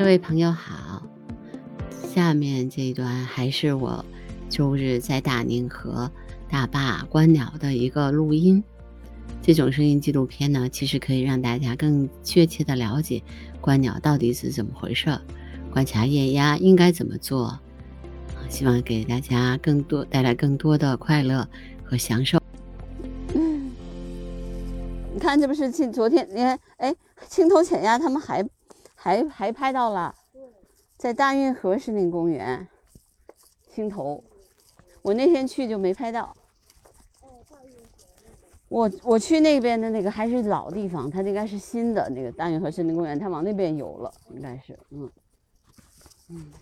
各位朋友好，下面这一段还是我周日在大宁河大坝观鸟的一个录音。这种声音纪录片呢，其实可以让大家更确切的了解观鸟到底是怎么回事，观察液压应该怎么做。希望给大家更多带来更多的快乐和享受。嗯，你看，这不是青昨天，你看，哎，青头潜鸭他们还还还拍到了，在大运河森林公园，青头，我那天去就没拍到。我我去那边的那个还是老地方，它应该是新的那个大运河森林公园，它往那边游了，应该是，嗯，嗯。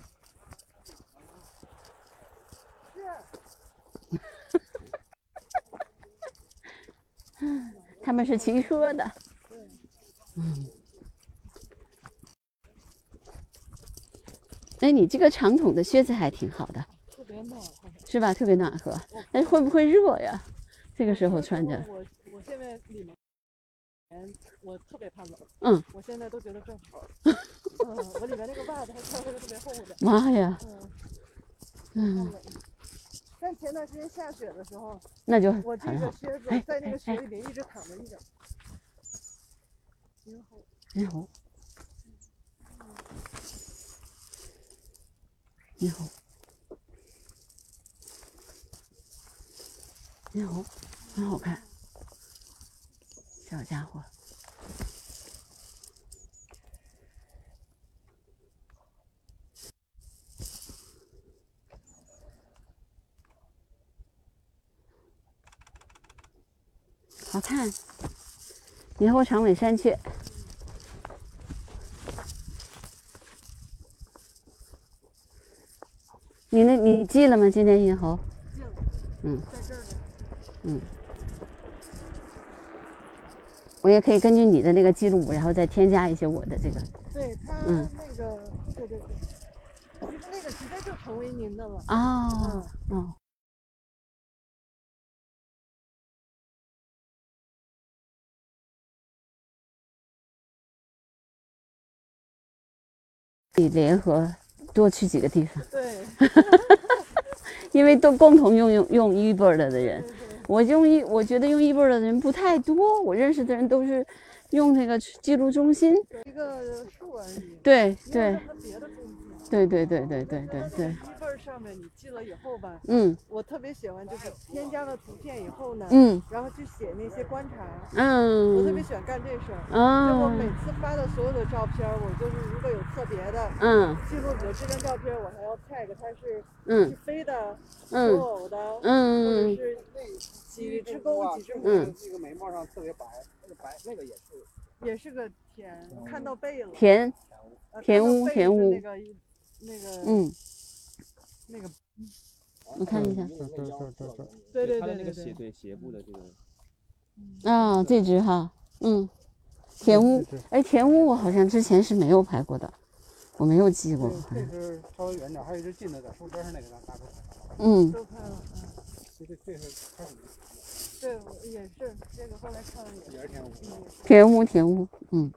他们是骑车的，嗯。哎，你这个长筒的靴子还挺好的，特别暖和，是吧？特别暖和。但是会不会热呀？这个时候穿着。我我现在里面，我特别怕冷。嗯。我现在都觉得正好。嗯，我里面那个袜子还穿了个特别厚的。妈呀！嗯。嗯。但前段时间下雪的时候，那就我这个靴子在那个雪里面一直躺着一点。你好，你好，你好，你好，很好看，小家伙。好看，猕猴长尾山雀。你记了吗？今天银猴？记了。嗯。在这儿呢。嗯。我也可以根据你的那个记录，然后再添加一些我的这个。对他那个，对对对，那个直接就成为您的了。哦。哦。可以联合多去几个地方，对，因为都共同用用用 eBird 的人，我用一我觉得用 eBird 的人不太多，我认识的人都是用那个记录中心，一个数而已，对对，别的中心，对对对对对对对。上面你记了以后吧，嗯，我特别喜欢就是添加了图片以后呢，嗯，然后去写那些观察，嗯，我特别喜欢干这事儿，嗯，就我每次发的所有的照片，我就是如果有特别的，嗯，记录我这张照片，我还要 tag 它是，嗯，飞的，嗯，求偶的，嗯，或者是那几只公几只母，嗯，那个眉毛上特别白，那个白那个也是，也是个田，看到背了，田，田屋，田屋，那个那个，嗯，那个。我看一下，对对对，它的那个斜对斜部的这个，啊，这只哈，嗯，田乌，哎，田乌我好像之前是没有拍过的，我没有记过。这只稍微远点，还有一只近的在树根上那个咱大哥嗯，都拍了，嗯，这这这是开始，对，也是这个后来看了也是田乌，田乌田乌，嗯。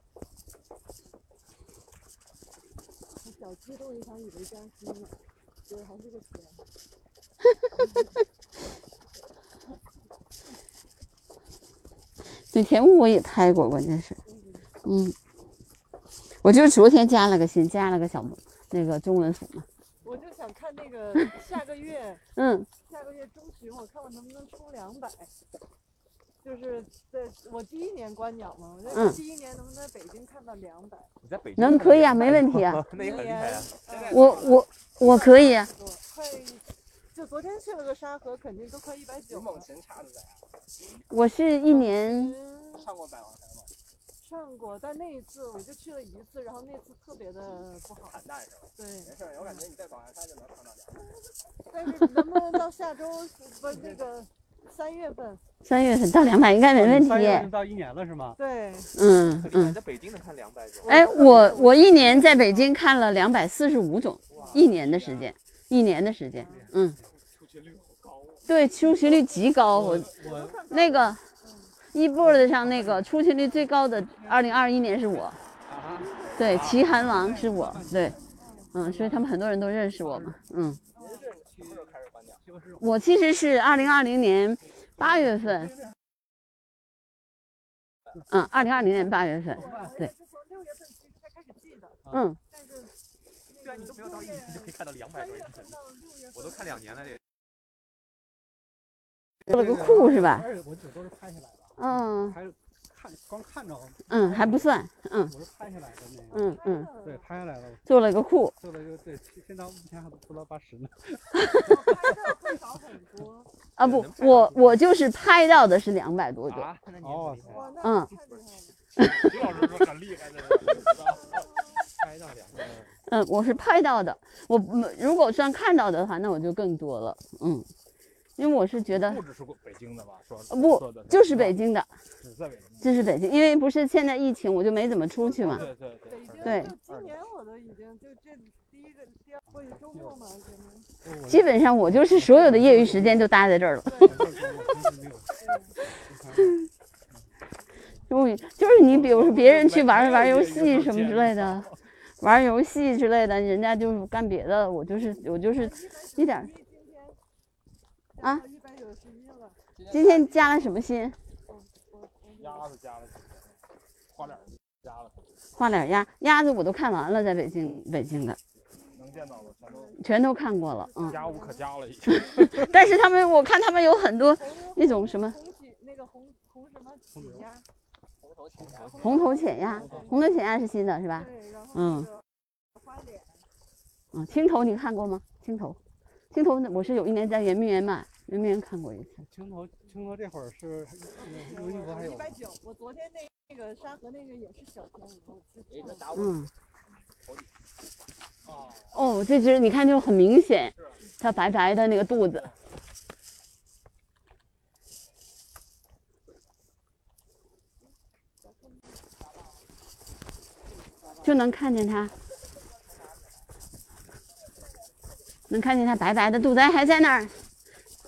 小激动一场以为僵尸呢，结果还是个田。对我也拍过，关键是，嗯，我就是昨天加了个新，加了个小那个中文组嘛。我就想看那个 下个月，嗯，下个月中旬我看我能不能冲两百，就是在我第一年观鸟嘛，我在第一年能不能在北京看到两百？你在北京能可以啊，没问题啊。那也很厉害啊。我我我可以啊。快。就昨天去了个沙河，肯定都快一百九。我是一年上过百王山吗？上过，但那一次我就去了一次，然后那次特别的不好。惨淡是吧？对。没事，我感觉你在保安山就能看到两但是能不能到下周不那个三月份？三月份到两百应该没问题。三月份到一年了是吗？对。嗯嗯。在北京能看两百种。哎，我我一年在北京看了两百四十五种，一年的时间，一年的时间，嗯。对，出勤率极高。我我那个 Eboard 上那个出勤率最高的，二零二一年是我。对，齐韩王是我，对，嗯，所以他们很多人都认识我嘛，嗯。我其实是二零二零年八月份，嗯，二零二零年八月份，对，嗯，对啊，你都没有到一年就可以看到两百多人，我都看两年了这。做了个库是吧？而且我这都是拍下来的，嗯还看光看着，嗯，还不算，嗯我是拍下来的那个，嗯嗯，对，拍下来了，做了个库，做了一个对，现在目前还不到八十呢。会少很多。啊不，我我就是拍到的是两百多个，啊，那你哦嗯。徐 老师说很厉害的，拍到两百。嗯，我是拍到的，我嗯如果算看到的话，那我就更多了，嗯，因为我是觉得不只是北京的吧？说呃不就是北京的，只在北京。这是北京，因为不是现在疫情，我就没怎么出去嘛，对对对。对今年我都已经就这第一个第二个周末嘛，可能基本上我就是所有的业余时间就待在这儿了。终于就是你，比如说别人去玩玩游戏什么之类的，玩游戏之类的，人家就是干别的，我就是我就是一点啊？一百九十一了，今天加了什么新鸭子加了几个，花脸加了，花脸鸭鸭子我都看完了，在北京北京的。能见到的全都全都看过了，嗯，加无可加了已经。但是他们我看他们有很多那种什么？那个红红什么起鸭，红头浅鸭，红头浅鸭是新的是吧？对，然后嗯。花脸，嗯，青头你看过吗？青头，青头我是有一年在圆明园买，圆明园看过一次。青头青头这会儿是有衣服还有。一百九，我昨天那那个沙河那个也是小天鹅，嗯，啊，哦，这只你看就很明显，它白白的那个肚子。就能看见它，能看见它白白的肚子，哎，还在那儿，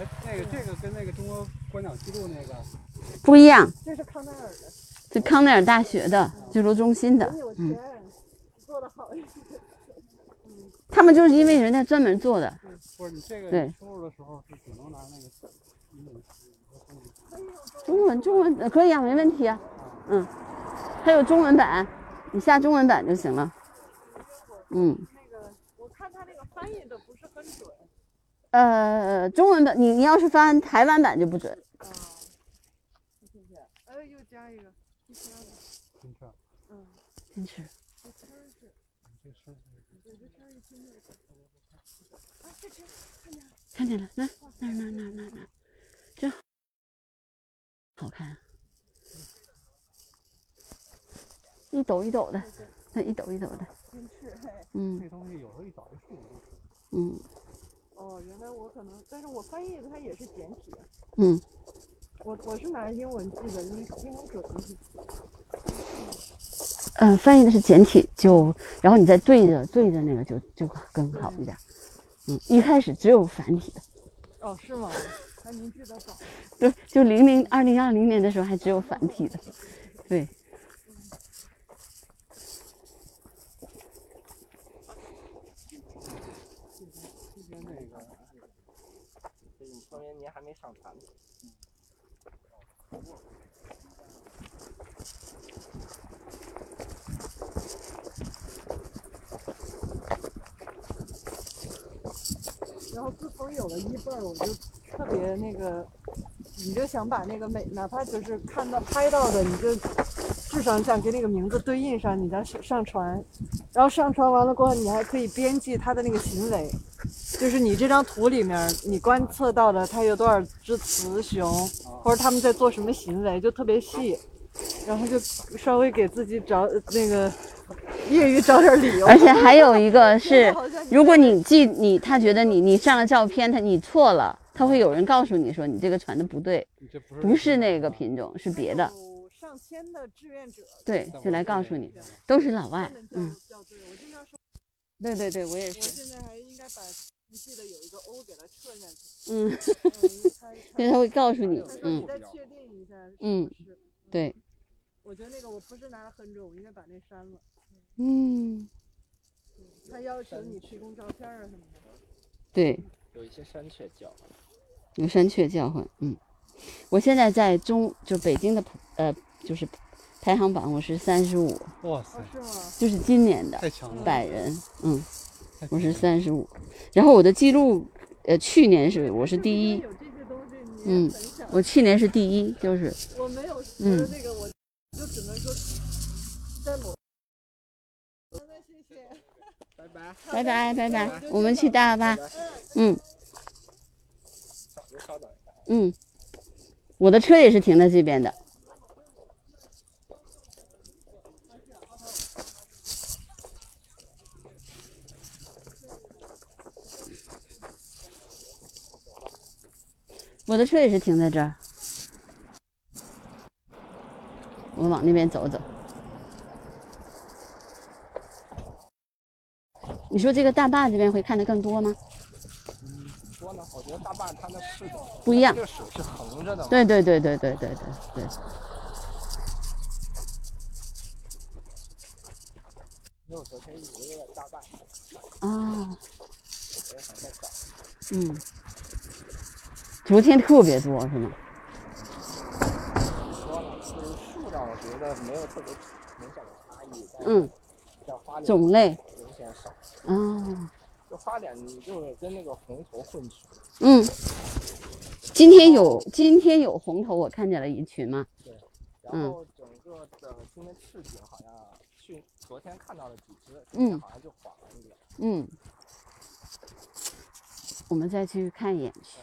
哎，那个这个跟那个中国观鸟记录那个，不一样，这是康奈尔的，这康奈尔大学的记录中心的，有嗯，钱，做的好。一点。他们就是因为人家专门做的，不是你这个对。你收入的时候是只能拿那个英文中文中文呃可以啊，没问题啊，嗯，还有中文版，你下中文版就行了，嗯，那个，我看他那个翻译的不是很准呃，中文版你你要是翻台湾版就不准，啊。谢谢。哎，又加一个，第嗯，看见了。看见了，那那那那那那，真好看，一抖一抖的，那一抖一抖的，金翅，嘿。嗯这东西有时候一抖一数就是。嗯哦，原来我可能，但是我翻译的它也是简体。嗯，我我是拿英文记的，因为英文准。嗯，翻译的是简体，就然后你再对着对着那个就就更好一点。嗯，一开始只有繁体的，哦，是吗？还您记得早。对，就零零二零二零年的时候还只有繁体的，对，今天那个这你说明您还上传嗯。然后自从有了一辈儿，我就特别那个，你就想把那个美哪怕就是看到拍到的，你就至少想给那个名字对应上，你再上上传，然后上传完了过后，你还可以编辑它的那个行为，就是你这张图里面你观测到的它有多少只雌雄，或者它们在做什么行为，就特别细，然后就稍微给自己找那个业余找点理由。而且还有一个是，如果你记你他觉得你你上了照片，他你错了，他会有人告诉你说你这个传的不对，不是不是那个品种，是别的。有上千的志愿者，对，就来告诉你，都是老外。嗯，对。我经常说，对对对，我也是我是。现在还应该把你记得有一个 O 给它撤下去。嗯，嗯，它所以他会告诉你嗯你，再确定一下嗯。对，我觉得那个我不是拿横着，我应该把那删了。嗯，他要求你提供照片啊什么的。对，有一些山雀叫，有山雀叫唤。嗯，我现在在中就北京的呃就是排行榜，我是三十五，哇塞哦，，是吗？就是今年的太强了，百人，嗯，我是三十五，然后我的记录，呃，去年是我是第一，有这些东西，你嗯。我去年是第一，就是我没有嗯学那个，我就只能说在某。拜拜。拜拜拜拜，我们去大巴，嗯。嗯，我的车也是停在这边的，我的车也是停在这儿，我往那边走走。你说这个大坝这边会看得更多吗？怎么说呢？我觉得大坝它的视角不一样这个水是横着的。对对对对对对对对。因为我昨天以为有大坝，啊。嗯，昨天特别多是吗？说了，就是树上我觉得没有特别明显的差异，嗯，像花种类，明显少。嗯，就花脸，你就是跟那个红头混群，嗯，今天有今天有红头，我看见了一群嘛，然嗯。后整个的今天赤井好像去昨天看到了几只，嗯。今天好像就黄了一点。嗯，我们再去看一眼。去。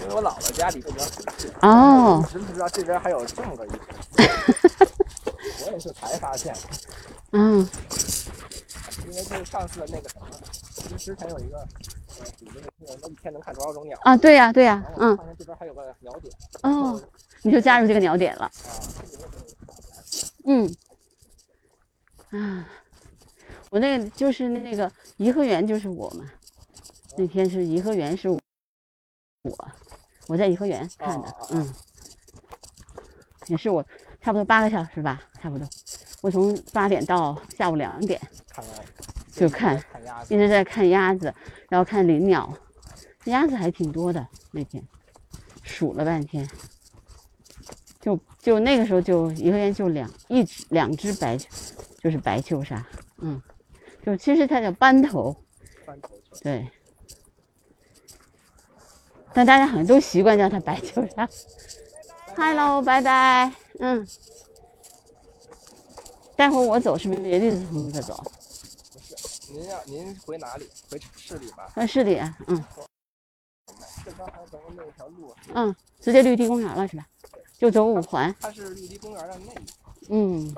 因为我姥姥家离这边很近，哦我一直不知道这边还有这么个意思。我也是才发现，嗯，因为就是上次那个什么，之之前有一个呃，比那个新闻，一天能看多少种鸟。啊，对呀、对呀、嗯，发现这边还有个鸟点，哦，你就加入这个鸟点了，嗯，啊，我那个就是那个颐和园，就是我嘛，那天是颐和园是我，我在颐和园看的嗯，也是我差不多八个小时吧，差不多，我从八点到下午两点就看，一，直在看鸭子，然后看林鸟，鸭子还挺多的那天，数了半天，就就那个时候就颐和园就两一只两只白，就是白秋沙，嗯，就其实它叫斑头，斑头。对，但大家好像都习惯叫它白秋沙。Hello，拜拜，嗯，待会儿我走是不是别绿子同志走？您要您回哪里？回市里吧。呃，是的呀，嗯。这刚才咱们那条路，嗯，直接绿地公园了是吧？就走五环。它是绿地公园的内嗯，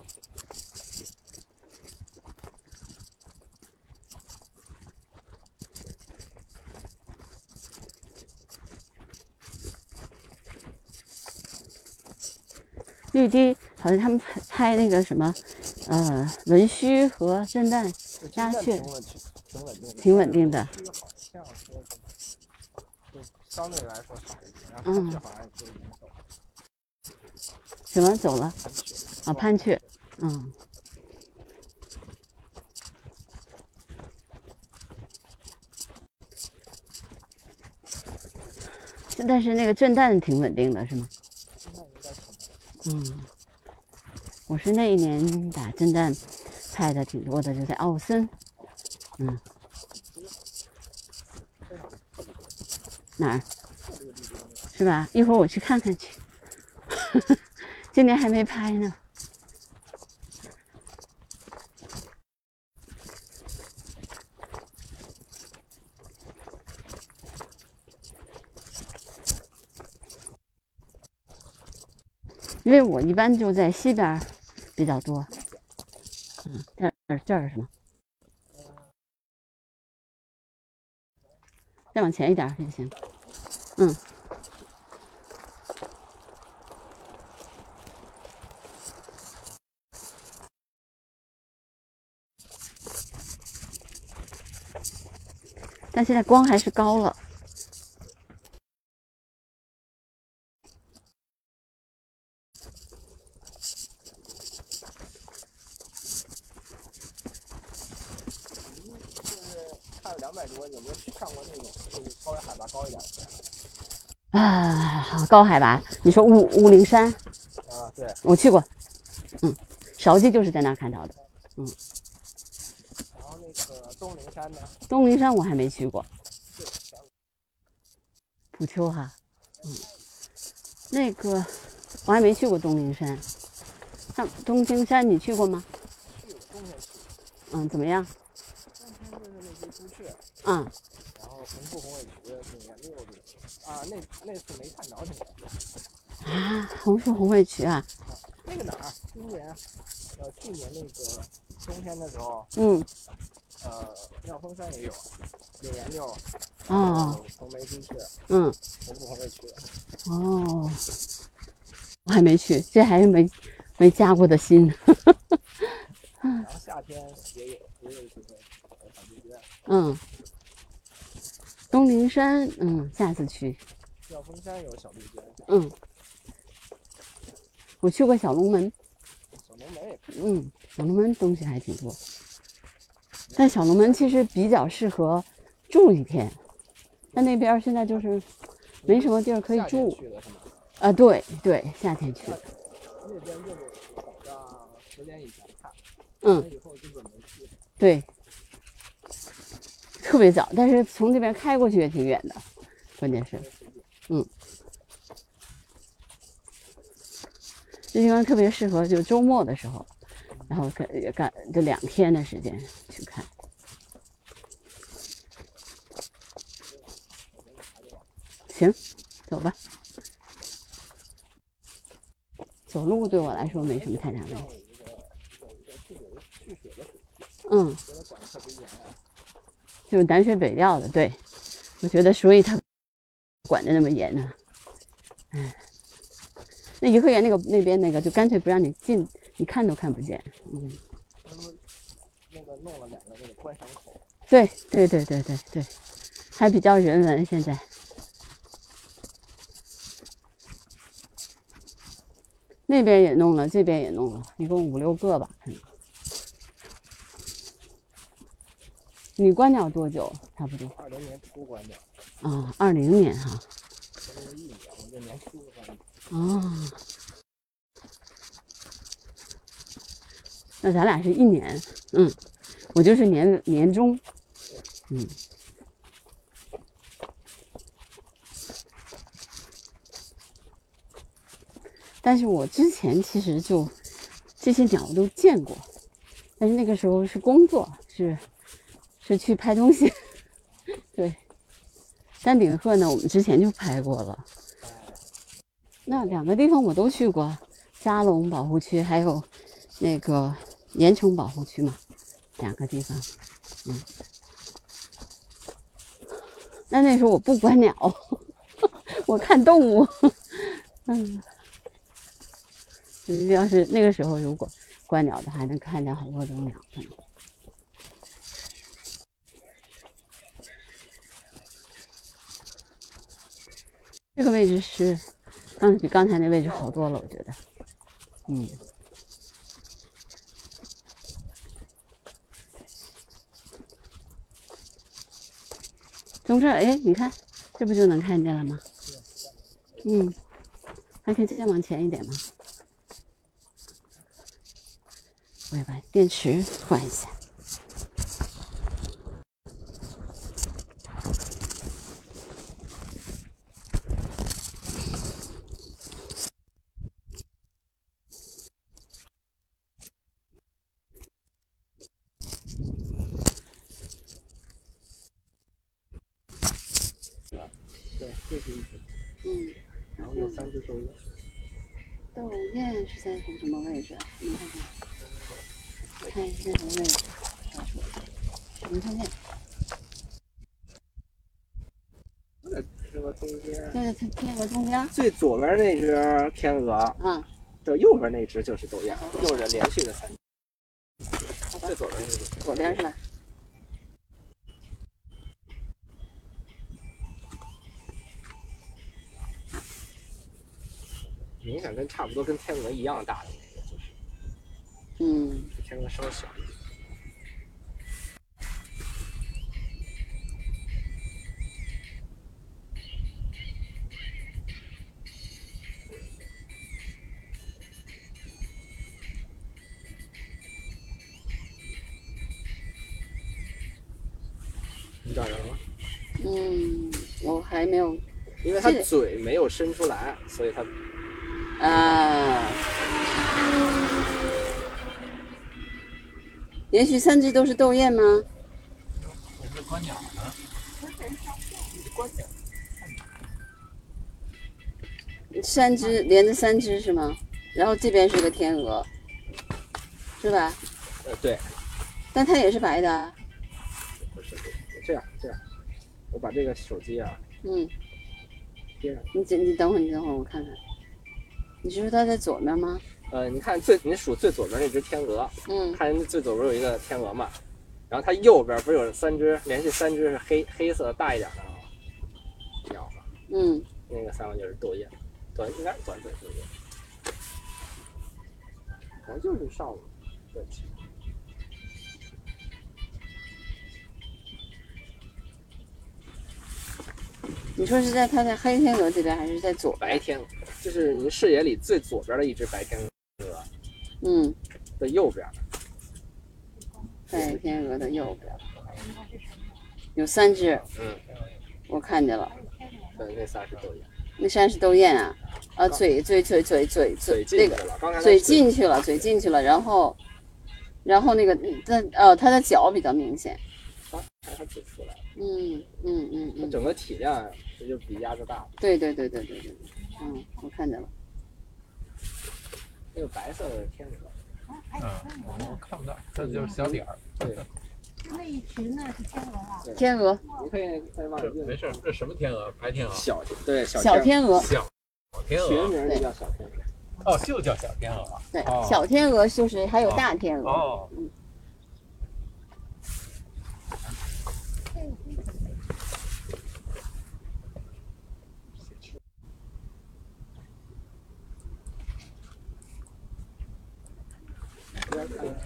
绿地好像他们拍那个什么，呃，文须和震旦鸦雀挺稳定的，挺稳定的。嗯什么走了啊？潘雀，嗯。但是那个震旦挺稳定的，是吗？嗯，我是那一年打震旦拍的挺多的，就在奥森。嗯，哪儿？是吧？一会儿我去看看去。今年还没拍呢。因为我一般就在西边比较多。嗯，这儿这儿是吗？再往前一点儿也行。嗯。但现在光还是高了。看了两百多，有没有上过那种就是稍微海拔高一点的？啊，好高海拔，你说雾雾灵山，啊，对，我去过，嗯，勺鸡就是在那儿看到的。嗯然后那个东陵山呢？东陵山我还没去过，普丘哈，嗯，那个我还没去过东陵山。那东京山你去过吗？去冬天去，嗯，怎么样？冬天就是那些朱雀，嗯，然后红腹红尾渠的那个六的啊，那那次没看着那个。啊，红树红尾渠啊，那个哪儿？今年呃去年那个冬天的时候，嗯，呃妙峰山也有柳岩六，哦，红眉朱雀，嗯，红树红尾渠。哦，我还没去，这还是没没加过的心。然后夏天也有也有机会小杜鹃，嗯，东陵山，嗯，下次去。妙峰山有小杜鹃，嗯，我去过小龙门，小龙门也。嗯，小龙门东西还挺多，但小龙门其实比较适合住一天，但那边现在就是没什么地儿可以住？啊。对对，夏天去的，那边就是早上十点以前看，嗯，以后基本没去。对，特别早，但是从这边开过去也挺远的，关键是，嗯，这地方特别适合就周末的时候，然后干干这两天的时间去看。行，走吧。走路对我来说没什么太大问题。嗯，就是南水北调的，对，我觉得所以他管的那么严呢。哎，那颐和园那个那边那个就干脆不让你进，你看都看不见。嗯，那个弄了两个那个观赏口，对对对对对对，还比较人文现在。那边也弄了，这边也弄了，一共五六个吧，可能。你关掉多久？差不多二零年初关的，啊，二零年哈。哦，那咱俩是一年，嗯，我就是年年中，嗯。但是我之前其实就这些鸟都见过，但是那个时候是工作，是是去拍东西，对。山顶鹤呢，我们之前就拍过了。那两个地方我都去过，沙龙保护区还有那个盐城保护区嘛，两个地方。嗯，那那时候我不观鸟，我看动物。嗯，要是那个时候如果观鸟的，还能看见好多种鸟可能。这个位置是，刚比刚才那位置好多了，我觉得。嗯。从这儿，哎，你看，这不就能看见了吗？嗯，还可以再往前一点吗？我要把电池换一下。对，这嗯，然后有三只都有。斗雁是在什么位置。你看看。看一下什么位置？没看见。这个中间，在天鹅中间。最左边那只天鹅，嗯，这右边那只就是斗雁，又是连续的三。最左边那只，左边是吧？跟差不多跟天鹅一样大的那个，就是嗯，比天鹅稍微小一点。你找着了吗？嗯，我还没有因为它嘴没有伸出来，所以它啊。连续三只都是斗艳吗？我是观鸟呢。三只连着三只是吗？然后这边是个天鹅，是吧？呃对，但它也是白的啊。不是这样这样，我把这个手机啊嗯，接上。你等你等会儿，你等会儿我看看。你是说它在左面吗？呃，你看最你数最左边那只天鹅，嗯看最左边有一个天鹅嘛，然后它右边不是有三只，连续三只是黑黑色大一点的啊鸟吗？嗯，那个三个就是豆叶，短应该是短嘴豆叶，可能就是上午的起。你说是在它在黑天鹅这边，还是在左？白天鹅，就是您视野里最左边的一只白天鹅嗯，的右边，白天鹅的右边有三只，嗯，我看见了，对，那仨是斗雁，那山是斗雁啊，啊，嘴嘴嘴嘴嘴嘴嘴那个嘴进去了，嘴进去了，然后，然后那个它呃它的脚比较明显，啊，还是它嘴出来了，嗯嗯嗯嗯，它整个体量这就比鸭子大了，对对对对对对，嗯，我看见了，那个白色的天鹅。嗯，我看不到，这就是小点儿。对，那一群呢是天鹅啊，天鹅你可以再望远镜。没事，这什么天鹅？白天鹅。小对小小天鹅，小天鹅。学名就叫小天鹅。哦，就叫小天鹅。对哦，小天鹅就是还有大天鹅，哦，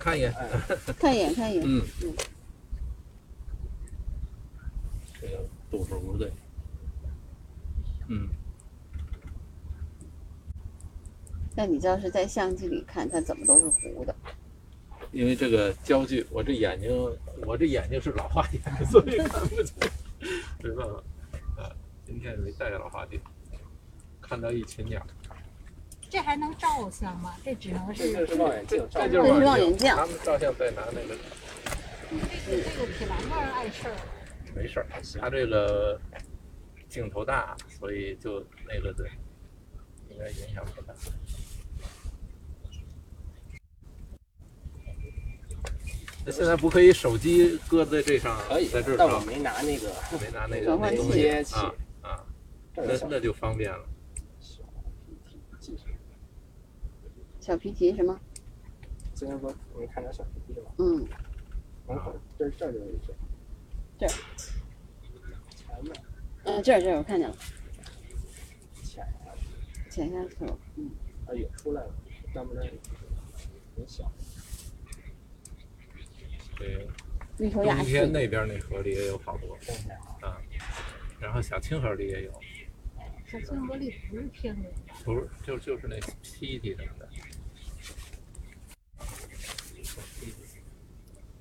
看一眼。看一眼看一眼，嗯嗯。这个度数不对。嗯，那你知道是在相机里看，它怎么都是糊的，因为这个焦距，我这眼睛，我这眼睛是老花眼，所以看不清，没办法。啊，今天没戴老花镜，看到一群鸟。这还能照相吗？这只能是这是望远镜，照这不这是就是望望远镜他们照相在拿那个，这个这个铁栏杆碍事儿。没事儿。他这个镜头大，所以就那个对，应该影响不大。那现在不可以手机搁在这上，可以在这，儿，但我没拿那个没拿那个接器啊那那就方便了。小皮提什么？今天不你看着小 PT 吗？嗯，门口这这儿就有一只。这儿。前面。嗯，这儿这儿我看见了，潜下去，潜下去了，嗯，啊也出来了，但不是很小。对，那头鸭冬天，那边那河里也有好多真的啊，然后小清河里也有，小清河里不是天鹅，不是就就是那 PT 什么的，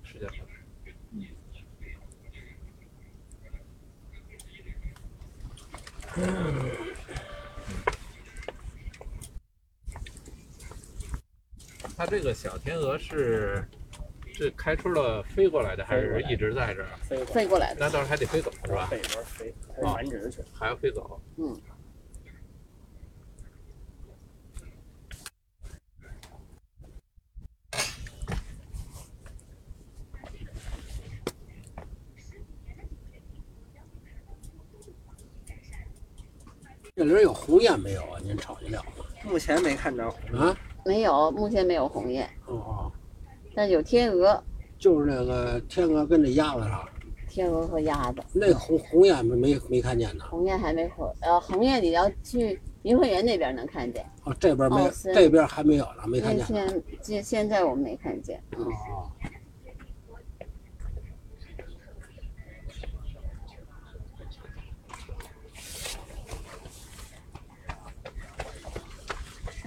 是叫什么？它这个小天鹅是是开春了飞过来的，还是一直在这儿？飞过来的，那到时候还得飞走是吧？飞，它是繁殖去。还要飞走？嗯，红雁没有啊？您瞅见了目前没看着。啊？没有，目前没有红雁，哦，但是有天鹅、就是那个天鹅跟那鸭子上，天鹅和鸭子。那个红红雁没没没看见呢。红雁还没回，呃，红雁你要去颐和园那边能看见，哦，这边没有这边还没有呢，没看那见呢。现现现在我没看见。嗯，哦，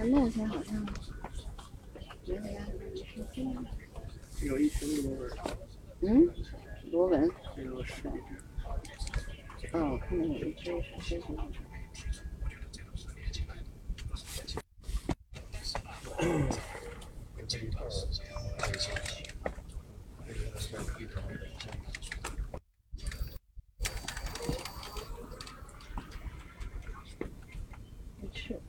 但目前好像没有鸭子没出现。有一群螺纹，嗯，螺纹。这个是哦，我看到有一只是 这种。没吃。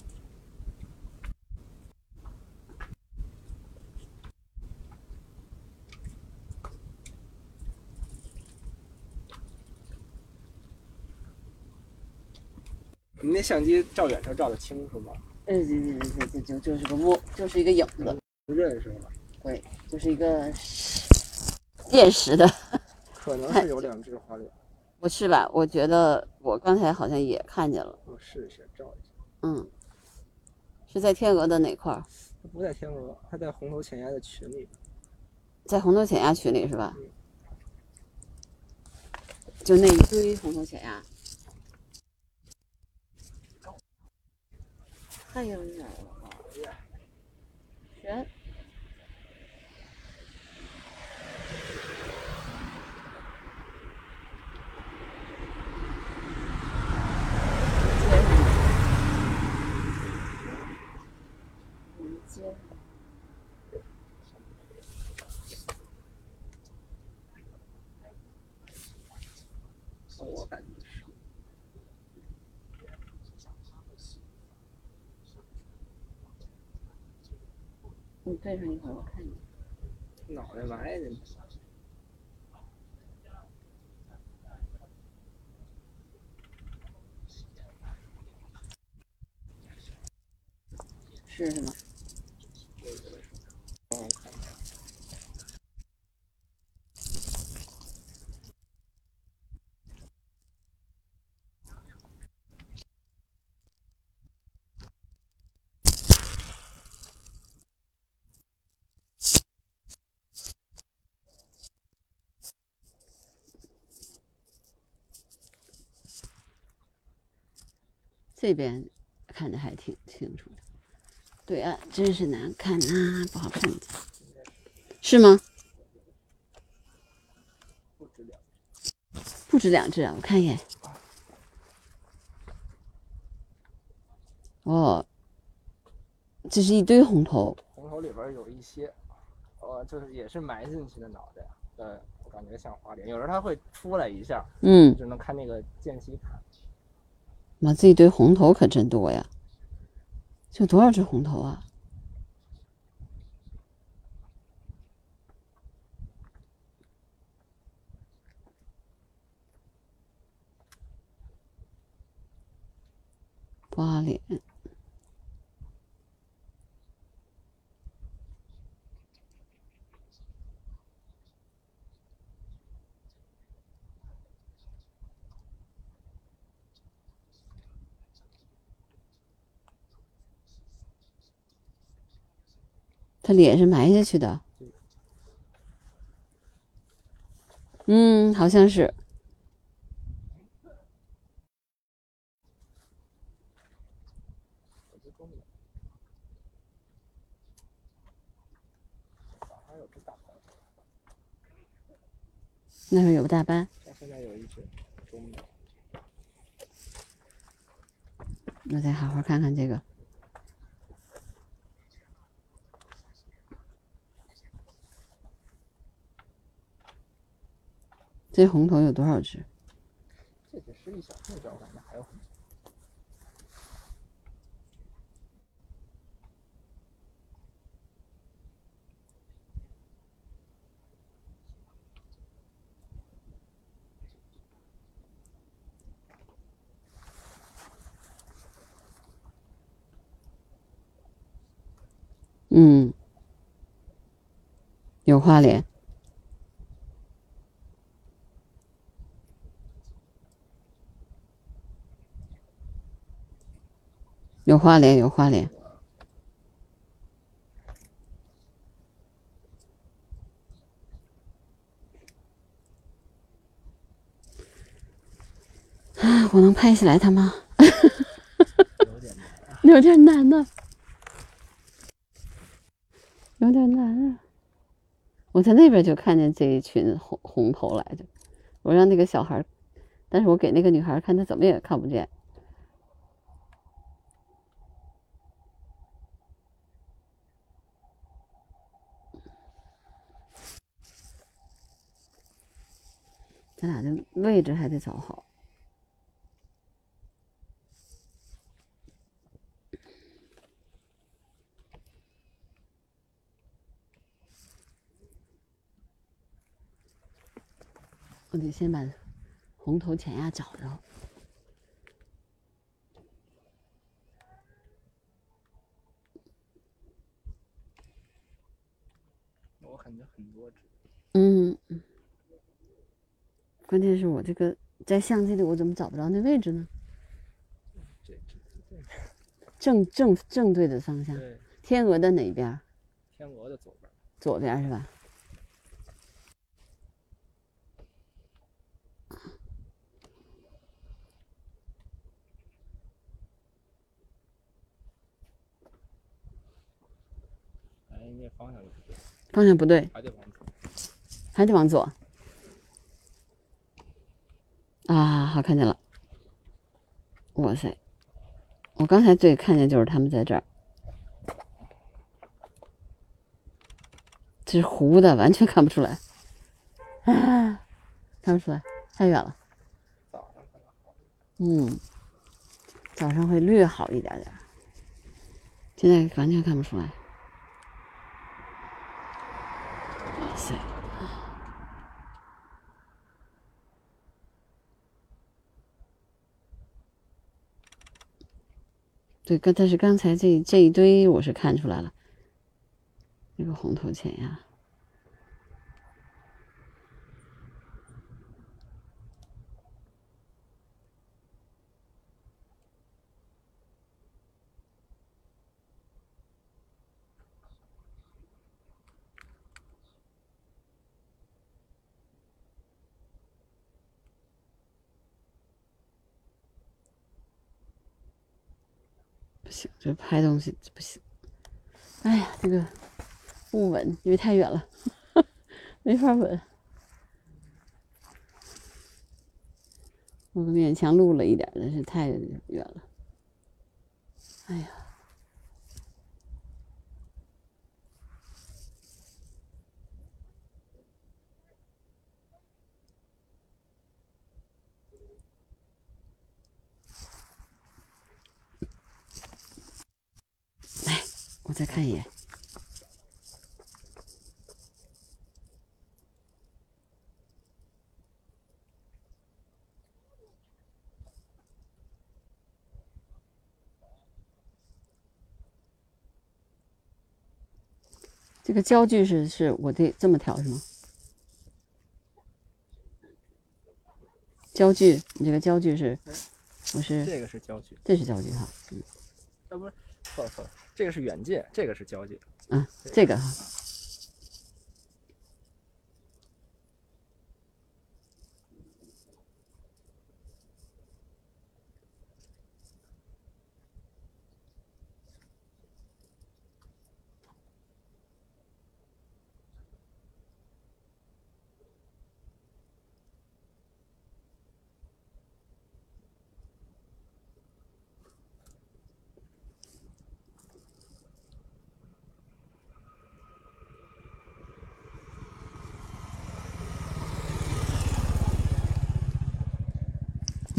你那相机照远程照的清楚吗？嗯，这这这这就就是个窝，就是一个影子，不认识吗？对，就是一个现实的。可能是有两只花脸。不是吧？我觉得我刚才好像也看见了，我试一下照一下。嗯，是在天鹅的哪块儿？它不在天鹅，它在红头浅鸭的群里。在红头浅鸭群里是吧？就那一堆红头浅鸭。太有点了，悬。接上。我感觉是。你戴上一会儿，我看你。脑袋歪的这边看的还挺清楚的，对啊真是难看啊、不好看。是吗？不止两。不止两只啊，我看一眼。哦，这是一堆红头，红头里边有一些，呃，就是也是埋进去的脑袋，呃，我感觉像花脸，有时候它会出来一下，嗯，只能看那个间隙看。妈，这一堆红头可真多呀！这多少只红头啊？花脸，他脸是埋下去的。嗯，好像是。那边有个大斑，我再好好看看这个。这红头有多少只？嗯。有花脸。有花莲，有花莲。啊，我能拍下来它吗？有点难呢，有点难啊！我在那边就看见这一群红红头来着，我让那个小孩，但是我给那个女孩看，她怎么也看不见。咱俩的位置还得找好。我得先把红头浅鸭找着。我感觉很多只。嗯，关键是我这个在相机里，我怎么找不着那位置呢？正正正对的方向，天鹅的哪边儿？天鹅的左边。左边是吧？哎，那方向不对，方向不对，还得往左。还得往左。啊，好，看见了。哇塞，我刚才对看见就是他们在这儿，这是糊的，完全看不出来。啊，看不出来，太远了。嗯，早上会略好一点点，现在完全看不出来。哇塞！对，刚但是刚才这这一堆我是看出来了，那个红头钱呀。这拍东西不行。哎呀，这个不稳，因为太远了，没法稳。我勉强录了一点，但是太远了。哎呀，我再看一眼。这个焦距是是我得这么调是吗？焦距，你这个焦距是，我是这个是焦距，这是焦距哈，嗯啊不错了错了，这个是远近，这个是交界。嗯，这个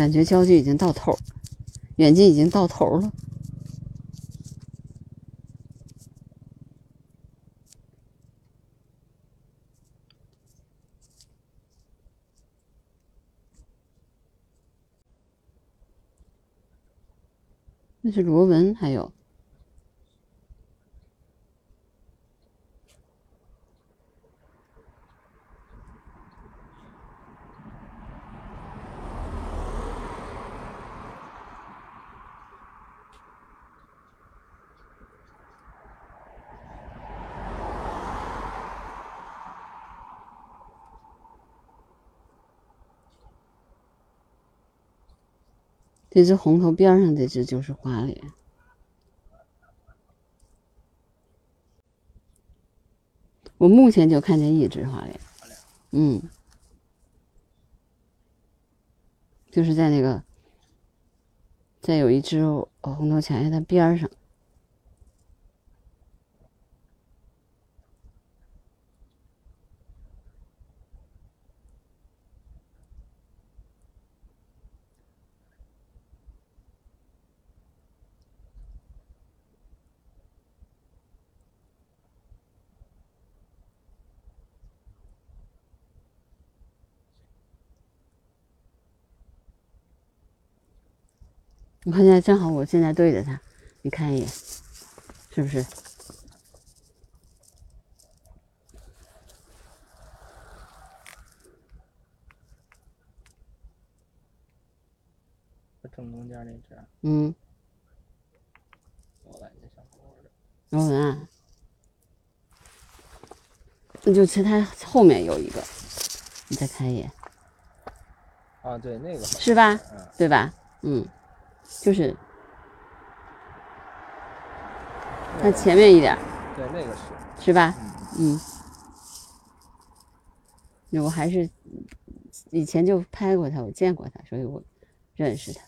感觉焦距已经到头儿，远近已经到头了。那是螺纹，还有这只红头边上这只就是花脸。我目前就看见一只花脸，嗯，就是在那个，在有一只红头卡在它边儿上。我看现在正好，我现在对着它，你看一眼，是不是？正中间那只嗯，罗兰就小猴的，那就其实它后面有一个，你再看一眼，啊，对，那个是吧？嗯，对吧？嗯，就是它前面一点儿，对，那个是，是吧？嗯，嗯，那我还是以前就拍过他，我见过他，所以我认识他。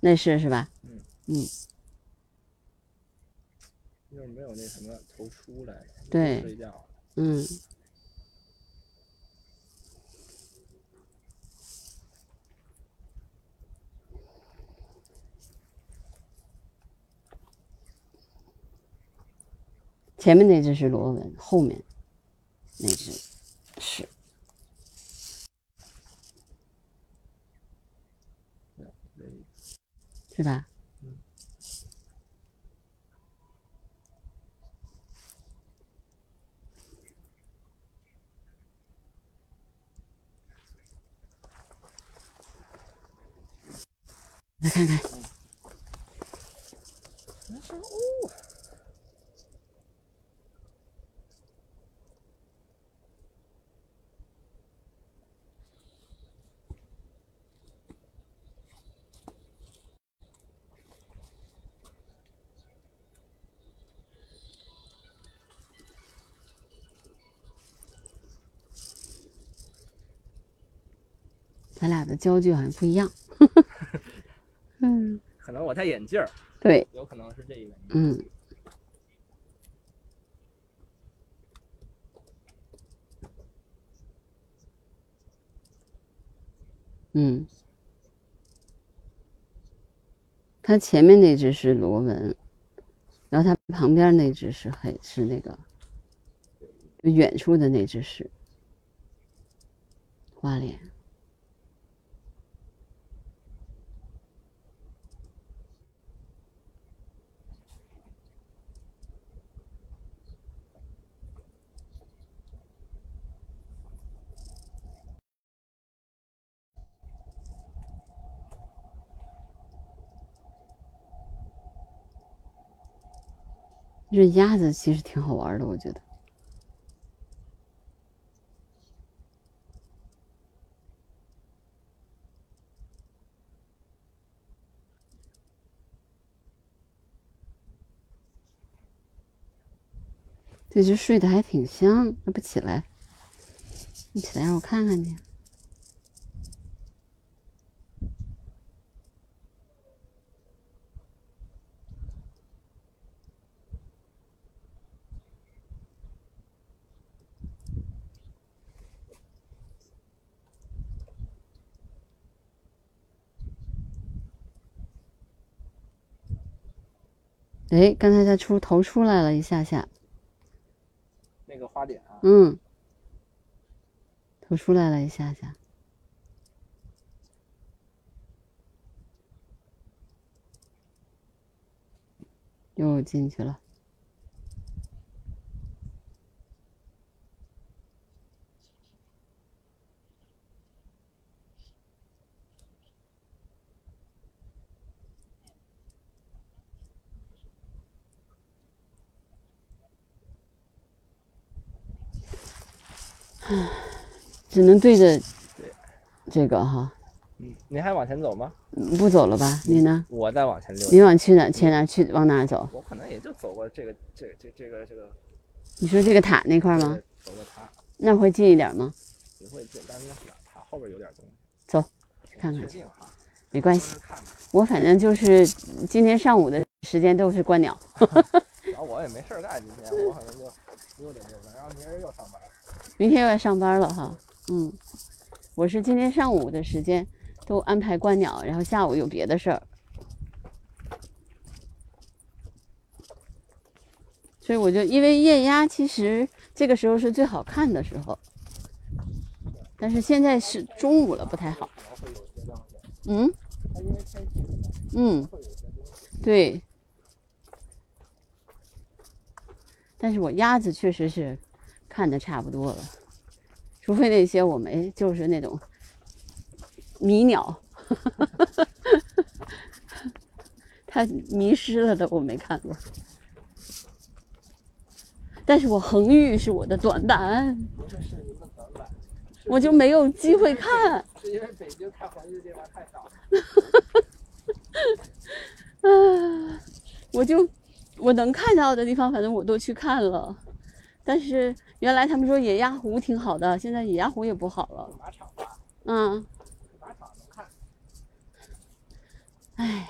那是是吧？嗯嗯，就是没有那什么头出来，对睡觉，嗯，前面那只是螺纹，后面那只是是吧？来看看，咱俩的焦距好像不一样。嗯，可能我戴眼镜儿，对，有可能是这个原因。嗯。嗯，它前面那只是螺纹，然后它旁边那只是黑，是那个就远处的那只是花脸。这鸭子其实挺好玩的，我觉得。这只睡得还挺香，要不起来？你起来让我看看去。哎，刚才它出头出来了一下下，那个花点啊，嗯，头出来了一下下，又进去了。只能对着这个哈，嗯，您还往前走吗？嗯不走了吧？你呢？我再往前溜，你往去哪？去哪？去往哪走？我可能也就走过这个这个这这个这个你说这个塔那块儿吗？走过塔，那会近一点吗？不会近，但是那塔后边有点东西。走，去看看没关系。我反正就是今天上午的时间都是观鸟。然后我也没事儿干，今天我可能就溜达溜达，然后明儿又上班。明天又要上班了哈。嗯，我是今天上午的时间都安排观鸟，然后下午有别的事儿，所以我就因为艳鸭其实这个时候是最好看的时候，但是现在是中午了，不太好。嗯嗯，对。但是我鸭子确实是看的差不多了。除非那些我没，就是那种迷鸟，它迷失了的我没看过。但是我恒玉是我的短板，我就没有机会看。是因为北京看黄金的地方太少。啊，我就我能看到的地方，反正我都去看了。但是原来他们说野鸭湖挺好的，现在野鸭湖也不好了。马场吧，嗯，马场能看。哎呀，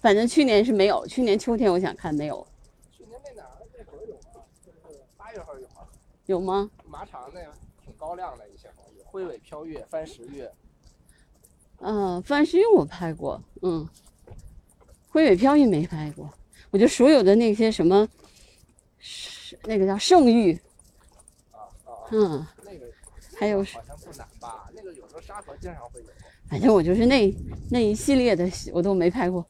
反正去年是没有，去年秋天我想看没有，去年那哪儿那会儿有吗，就是八月份有吗。有吗？马场那挺高亮的一些黄鱼，灰尾飘月、番石月，嗯，番石玉我拍过，嗯，灰尾飘玉没拍过。我觉得所有的那些什么，是那个叫圣玉，啊啊，嗯，那个还有好像不难吧？那个有时候沙河经常会有。反正我就是那那一系列的我都没拍过。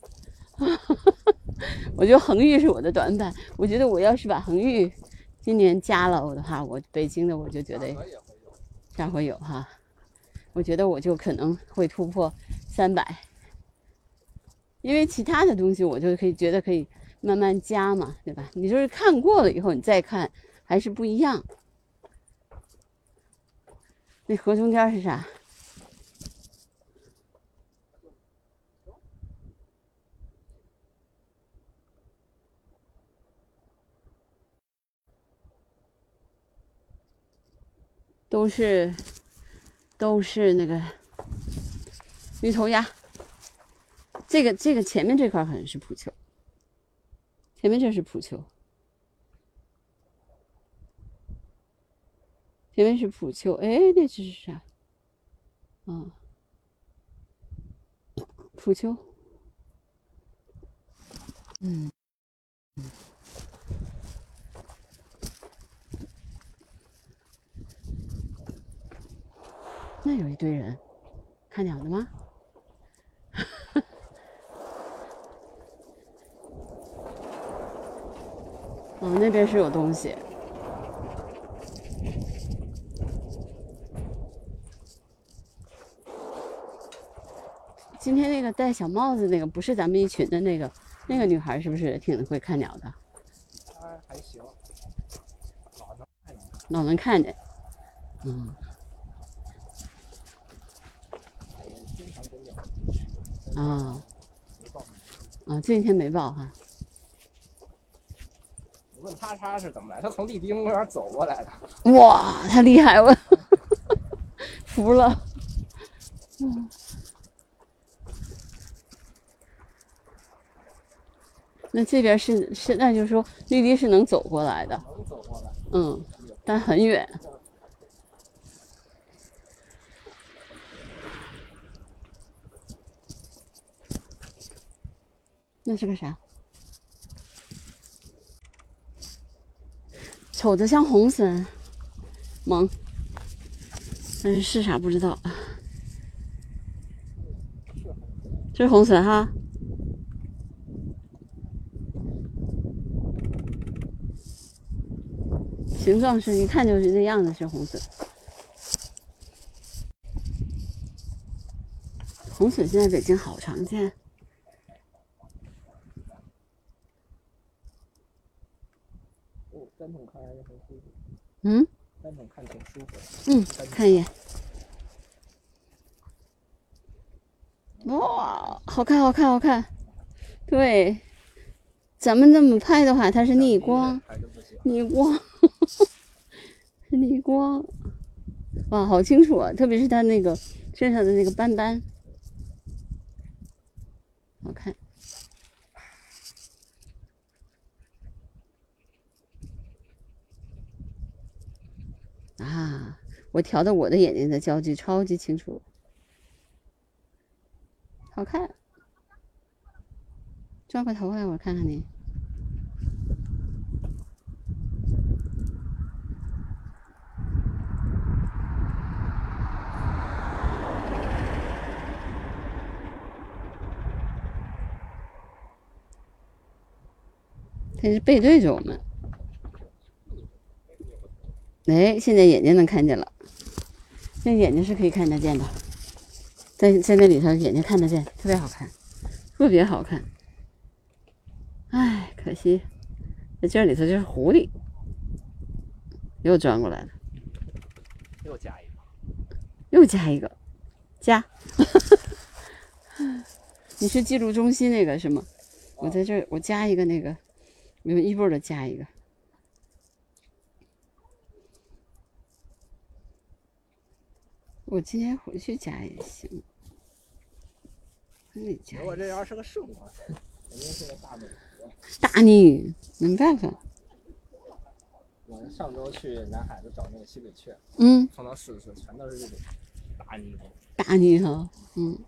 我觉得恒玉是我的短板。我觉得我要是把恒玉今年加了我的话，我北京的我就觉得。下回有哈。我觉得我就可能会突破三百，因为其他的东西我就可以觉得可以慢慢加嘛，对吧？你就是看过了以后你再看还是不一样。那河中间是啥？都是都是那个鱼头鸭。这个这个前面这块好像是普丘，前面这是普丘，前面是普丘。哎，那这是啥？啊，普丘。嗯。那有一堆人看鸟的吗？哦，那边是有东西。今天那个戴小帽子那个不是咱们一群的那个那个女孩，是不是挺会看鸟的？她还行，老能看见。老能看见。嗯。啊啊，这几天没报哈。你问他他是怎么来？他从丽滨公园走过来的。哇，太厉害了，服了。嗯。那这边是是，那就是说绿地是能走过来的，能走过来。嗯，但很远。那是个啥？瞅着像红参，萌，但是是啥不知道。这是红参哈。形状是一看就是那样的，是红笋。红笋现在北京好常见。哦，单筒看还是很舒服。嗯单筒看挺舒服。嗯，看一眼。哇，好看，好看，好看。对，咱们这么拍的话，它是逆光。逆光，逆光。哇，好清楚啊！特别是它那个身上的那个斑斑，好看。啊，我调的我的眼睛的焦距超级清楚，好看。转过头来，我看看你。它是背对着我们。哎，现在眼睛能看见了，那眼睛是可以看得见的，在在那里头眼睛看得见，特别好看，特别好看。哎，可惜在这里头就是狐狸，又转过来了，又加一个，又加一个，加。你是记录中心那个是吗？我在这儿，我加一个那个，有一步的加一个。我今天回去加也行，你加我这要是个顺光，肯定是个大美女。大你，没办法。我上周去南海子找那个西北雀，嗯，碰到狮子全都是这种大泥头。大你哈，嗯。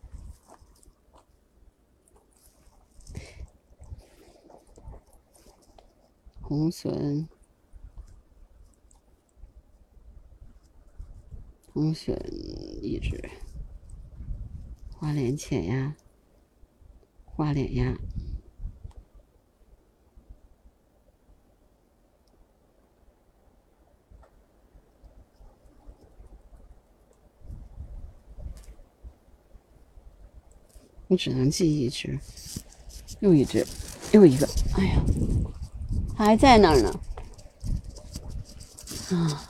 红隼，红隼一只，花脸浅鸭，花脸鸭。我只能记一只，又一只，又一个。哎呀，还在那儿呢。啊，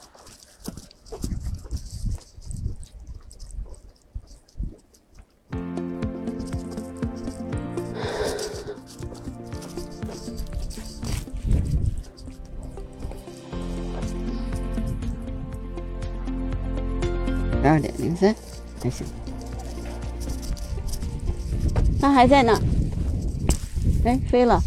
十二点零三，还行。它还在那儿，哎，飞了。